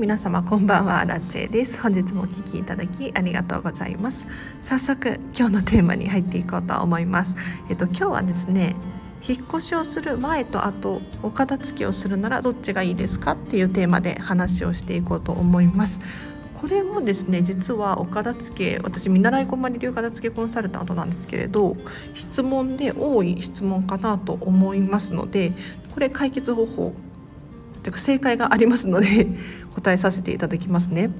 皆様こんばんはラッチェです。本日もお聞きいただきありがとうございます。早速今日のテーマに入っていこうと思います。えっと今日はですね引っ越しをする前と後お片付けをするならどっちがいいですかっていうテーマで話をしていこうと思います。これもですね実はお片付け私見習いこまり流片付けコンサルタントなんですけれど質問で多い質問かなと思いますのでこれ解決方法というか正解がありますので 答えさせていただきますね。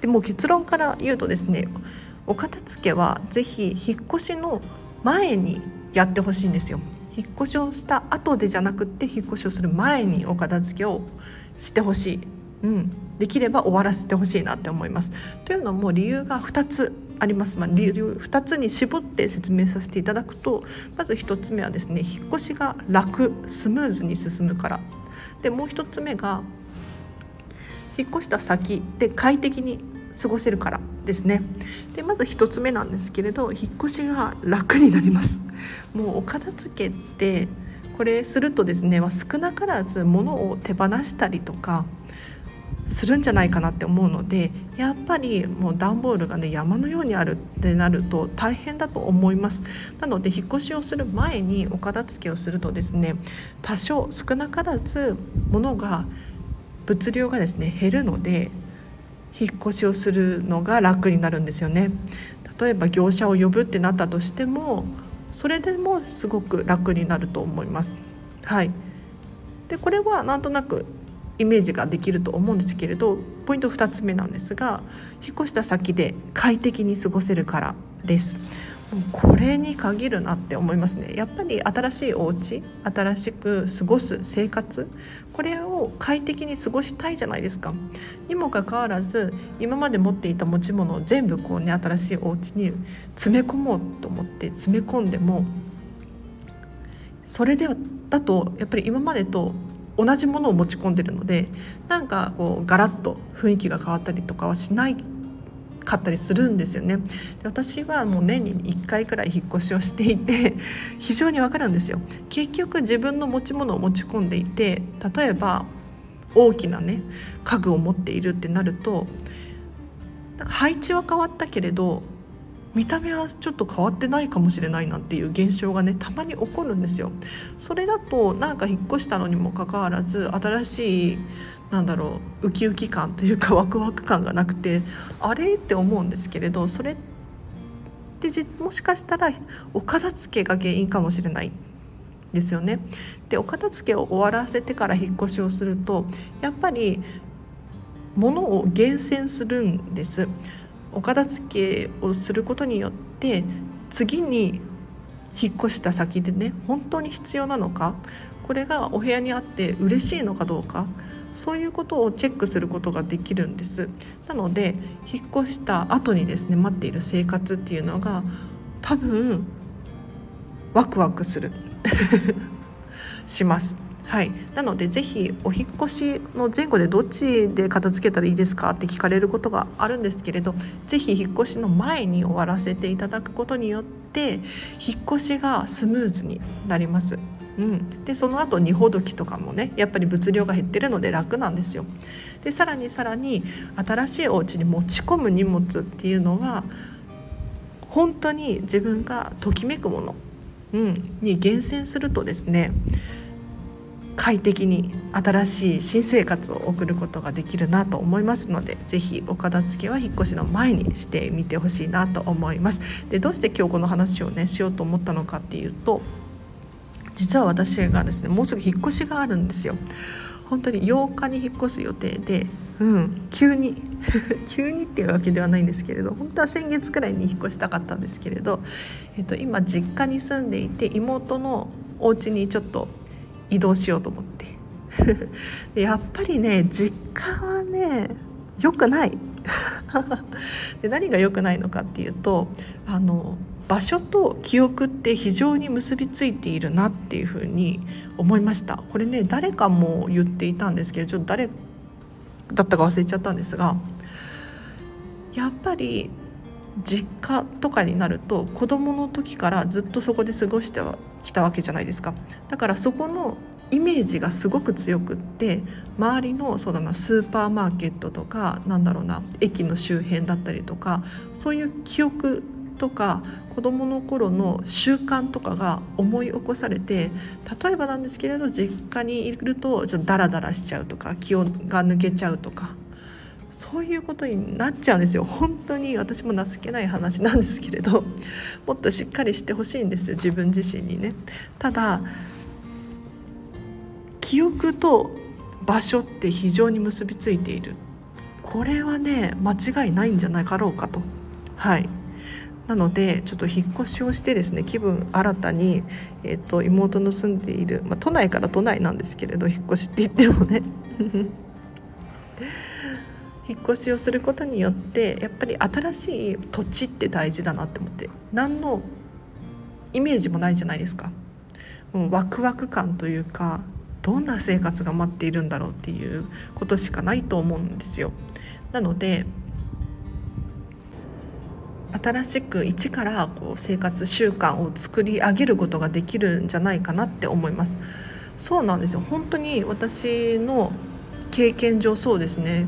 でも結論から言うとですねお片付けはぜひ引っ越しの前にやってほしいんですよ。引っ越しをした後でじゃなくって引っ越しをする前にお片付けをしてほしい、うん、できれば終わらせてほしいなって思います。というのも理由が2つあります、まあ、理由2つに絞って説明させていただくとまず1つ目はですね引っ越しが楽スムーズに進むからでもう1つ目が引っ越した先で快適に過ごせるからですね。でまず1つ目なんですけれど引っ越しが楽になります。もうお片付けってこれするとですね少なからず物を手放したりとかするんじゃないかなって思うのでやっぱりもう段ボールがね山のようにあるってなると大変だと思います。なので引っ越しをする前にお片付けをするとですね多少少なからず物が物量がですね減るので引っ越しをするのが楽になるんですよね。例えば業者を呼ぶってなったとしてもそれでもすごく楽になると思います。はい。でこれはなんとなくイメージができると思うんですけれどポイント2つ目なんですが引っ越した先で快適に過ごせるからです。これに限るなって思いますね。やっぱり新しいお家新しく過ごす生活これを快適に過ごしたいじゃないですか。にもかかわらず今まで持っていた持ち物を全部こうね新しいお家に詰め込もうと思って詰め込んでもそれでだとやっぱり今までと同じものを持ち込んでるのでなんかこうガラッと雰囲気が変わったりとかはしないかったりするんですよね。で私はもう年に1回くらい引っ越しをしていて 非常にわかるんですよ。結局自分の持ち物を持ち込んでいて例えば大きなね家具を持っているってなるとなんか配置は変わったけれど見た目はちょっと変わってないかもしれないなっていう現象がねたまに起こるんですよ。それだとなんか引っ越したのにもかかわらず新しいなんだろうウキウキ感というかワクワク感がなくてあれって思うんですけれどそれってもしかしたらお片付けが原因かもしれないですよね。でお片付けを終わらせてから引っ越しをするとやっぱり物を厳選するんです。お片付けをすることによって次に引っ越した先でね本当に必要なのかこれがお部屋にあって嬉しいのかどうかそういうことをチェックすることができるんです。なので引っ越した後にですね待っている生活っていうのが多分ワクワクする。します。はい、なのでぜひお引越しの前後でどっちで片付けたらいいですかって聞かれることがあるんですけれどぜひ引っ越しの前に終わらせていただくことによって引っ越しがスムーズになります。うん、でその後荷ほどきとかもねやっぱり物量が減ってるので楽なんですよ。でさらにさらに新しいお家に持ち込む荷物っていうのは本当に自分がときめくもの、うん、に厳選するとですね快適に新しい新生活を送ることができるなと思いますので是非お片付けは引っ越しの前にしてみてほしいなと思います。でどうして今日この話をねしようと思ったのかっていうと実は私がですねもうすぐ引っ越しがあるんですよ。本当に8日に引っ越す予定でうん急に 急にっていうわけではないんですけれど本当は先月くらいに引っ越したかったんですけれど、えっと、今実家に住んでいて妹のお家にちょっと移動しようと思って。やっぱりね実家はね良くない。で何が良くないのかっていうとあの場所と記憶って非常に結びついているなっていうふうに思いました。これね誰かも言っていたんですけどちょっと誰だったか忘れちゃったんですがやっぱり実家とかになると子どもの時からずっとそこで過ごしてきたわけじゃないですか。だからそこのイメージがすごく強くって周りのそうだなスーパーマーケットとかなんだろうな駅の周辺だったりとかそういう記憶とか子どもの頃の習慣とかが思い起こされて例えばなんですけれど実家にいるとちょっとダラダラしちゃうとか気温が抜けちゃうとかそういうことになっちゃうんですよ。本当に私も情けない話なんですけれど。もっとしっかりしてほしいんですよ。自分自身にね。ただ記憶と場所って非常に結びついている。これはね間違いないんじゃないかろうかと。はい。なのでちょっと引っ越しをしてですね気分新たに、えーと、妹の住んでいる、まあ、都内から都内なんですけれど引っ越しって言ってもね。引っ越しをすることによってやっぱり新しい土地って大事だなって思って何のイメージもないじゃないですか。もうワクワク感というかどんな生活が待っているんだろうっていうことしかないと思うんですよ。なので新しく一からこう生活習慣を作り上げることができるんじゃないかなって思いますそうなんですよ本当に私の経験上そうですね。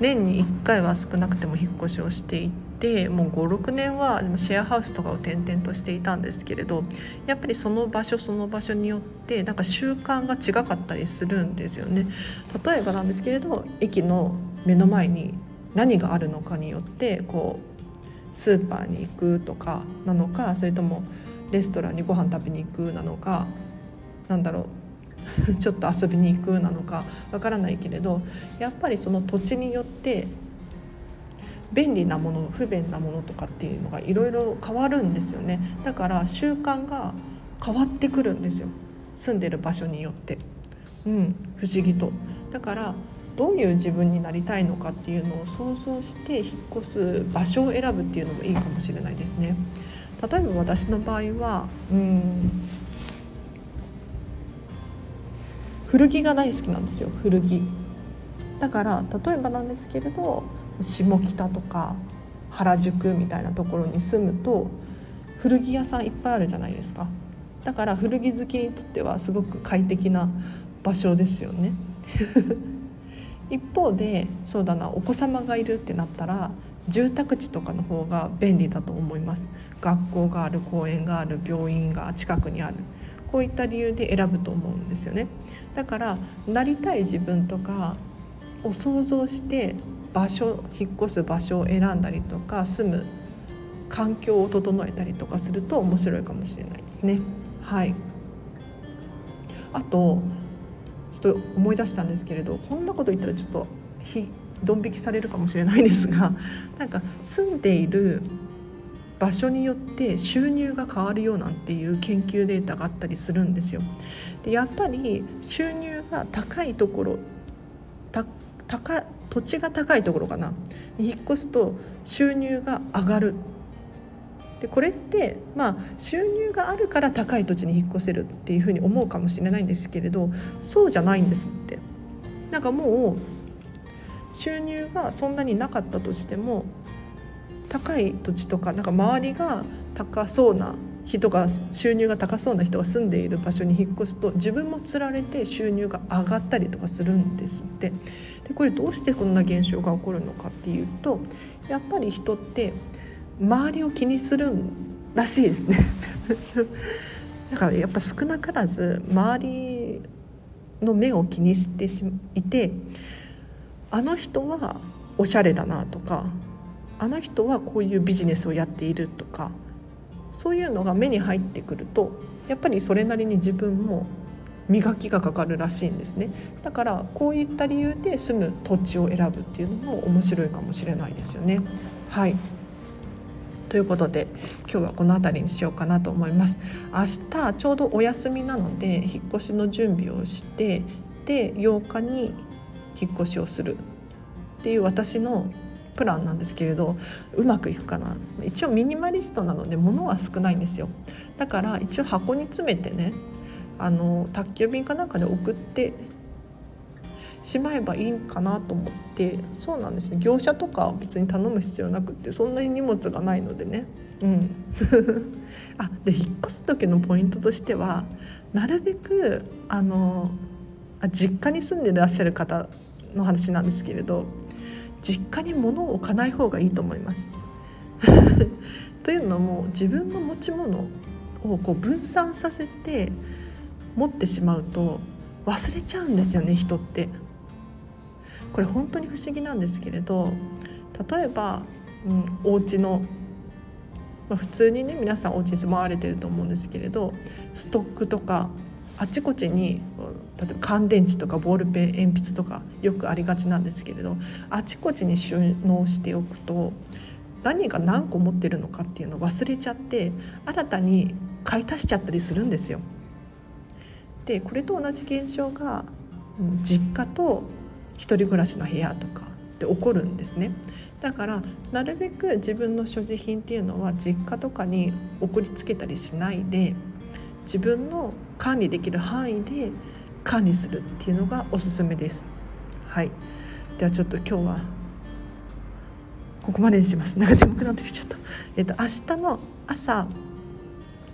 年に1回は少なくても引っ越しをしていてもう56年はシェアハウスとかを転々としていたんですけれどやっぱりその場所その場所によってなんか習慣が違かったりするんですよね。例えばなんですけれど駅の目の前に何があるのかによってこうスーパーに行くとかなのかそれともレストランにご飯食べに行くなのかなんだろう ちょっと遊びに行くなのかわからないけれどやっぱりその土地によって便利なもの不便なものとかっていうのがいろいろ変わるんですよね。だから習慣が変わってくるんですよ。住んでる場所によって。うん不思議と。だからどういう自分になりたいのかっていうのを想像して引っ越す場所を選ぶっていうのもいいかもしれないですね。例えば私の場合はうん古着が大好きなんですよ古着。だから例えばなんですけれど下北とか原宿みたいなところに住むと古着屋さんいっぱいあるじゃないですか。だから古着好きにとってはすごく快適な場所ですよね。一方でそうだなお子様がいるってなったら住宅地とかの方が便利だと思います。学校がある公園がある病院が近くにある。こういった理由で選ぶと思うんですよね。だからなりたい自分とかを想像して場所引っ越す場所を選んだりとか住む環境を整えたりとかすると面白いかもしれないですね。はい。あとちょっと思い出したんですけれどこんなこと言ったらちょっとひドン引きされるかもしれないですがなんか住んでいる場所によって収入が変わるよなんていう研究データがあったりするんですよ。でやっぱり収入が高いところた高土地が高いところかな。に引っ越すと収入が上がる。でこれってまあ収入があるから高い土地に引っ越せるっていうふうに思うかもしれないんですけれどそうじゃないんですって。なんかもう収入がそんなになかったとしても高い土地とかなんか周りが高そうな人が収入が高そうな人が住んでいる場所に引っ越すと自分もつられて収入が上がったりとかするんですって。でこれどうしてこんな現象が起こるのかっていうとやっぱり人って周りを気にするらしいですね。だからやっぱ少なからず周りの目を気にしていてあの人はおしゃれだなとかあの人はこういうビジネスをやっているとかそういうのが目に入ってくるとやっぱりそれなりに自分も磨きがかかるらしいんですね。だからこういった理由で住む土地を選ぶっていうのも面白いかもしれないですよね。はい。ということで今日はこの辺りにしようかなと思います。明日ちょうどお休みなので引っ越しの準備をしてで8日に引っ越しをする。っていう私のプランなんですけれどうまくいくかな。一応ミニマリストなので物は少ないんですよ。だから一応箱に詰めてねあの宅急便かなんかで送ってしまえばいいかなと思ってそうなんですね。業者とか別に頼む必要なくってそんなに荷物がないのでね。うん。あで引っ越す時のポイントとしてはなるべくあのあ実家に住んでいらっしゃる方の話なんですけれど実家に物を置かない方がいいと思います。というのも自分の持ち物をこう分散させて持ってしまうと忘れちゃうんですよね人って。これ本当に不思議なんですけれど例えば、うん、お家のまあ、普通にね皆さんお家に住まわれてると思うんですけれどストックとかあちこちに例えば乾電池とかボールペン鉛筆とかよくありがちなんですけれどあちこちに収納しておくと何が何個持ってるのかっていうのを忘れちゃって新たに買い足しちゃったりするんですよ。でこれと同じ現象が実家と一人暮らしの部屋とかで起こるんですね。だからなるべく自分の所持品っていうのは実家とかに送りつけたりしないで自分の管理できる範囲で管理するっていうのがおすすめです。はい、ではちょっと今日はここまでにします。なんか眠くなってきちゃった。えっと明日の朝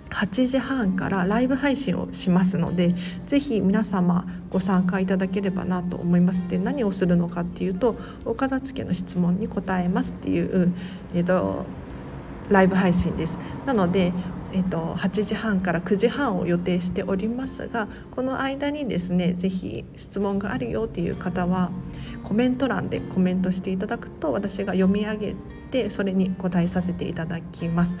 8時半からライブ配信をしますのでぜひ皆様ご参加いただければなと思いますで何をするのかっていうとお片付けの質問に答えますっていう、えっと、ライブ配信ですなのでえっと、8時半から9時半を予定しておりますがこの間にですね是非質問があるよっていう方はコメント欄でコメントしていただくと私が読み上げてそれに答えさせていただきます。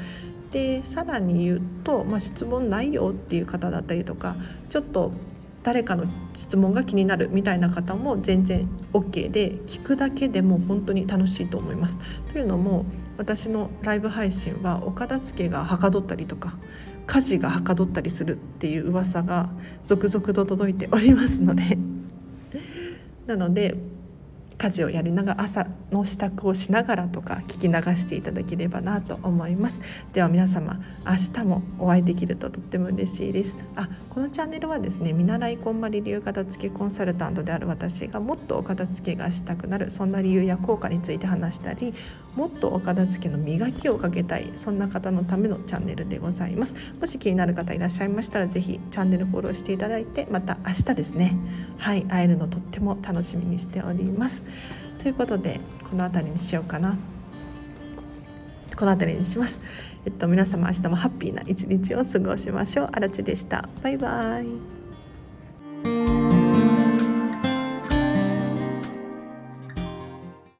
でさらに言うと、まあ、質問ないよっていう方だったりとかちょっと誰かの質問が気になるみたいな方も全然 OK で聞くだけでも本当に楽しいと思います。というのも私のライブ配信はお片付けがはかどったりとか家事がはかどったりするっていう噂が続々と届いておりますので。なので家事をやりながら朝の支度をしながらとか聞き流していただければなと思います。では皆様明日もお会いできるととっても嬉しいです。あこのチャンネルはですね見習いこんまり流片付けコンサルタントである私がもっとお片付けがしたくなるそんな理由や効果について話したりもっとお片付けの磨きをかけたいそんな方のためのチャンネルでございます。もし気になる方いらっしゃいましたら是非チャンネルフォローしていただいてまた明日ですね。はい会えるのとっても楽しみにしております。ということでこの辺りにしようかな。この辺りにします。えっと皆様明日もハッピーな一日を過ごしましょう。あらでした。バイバイ。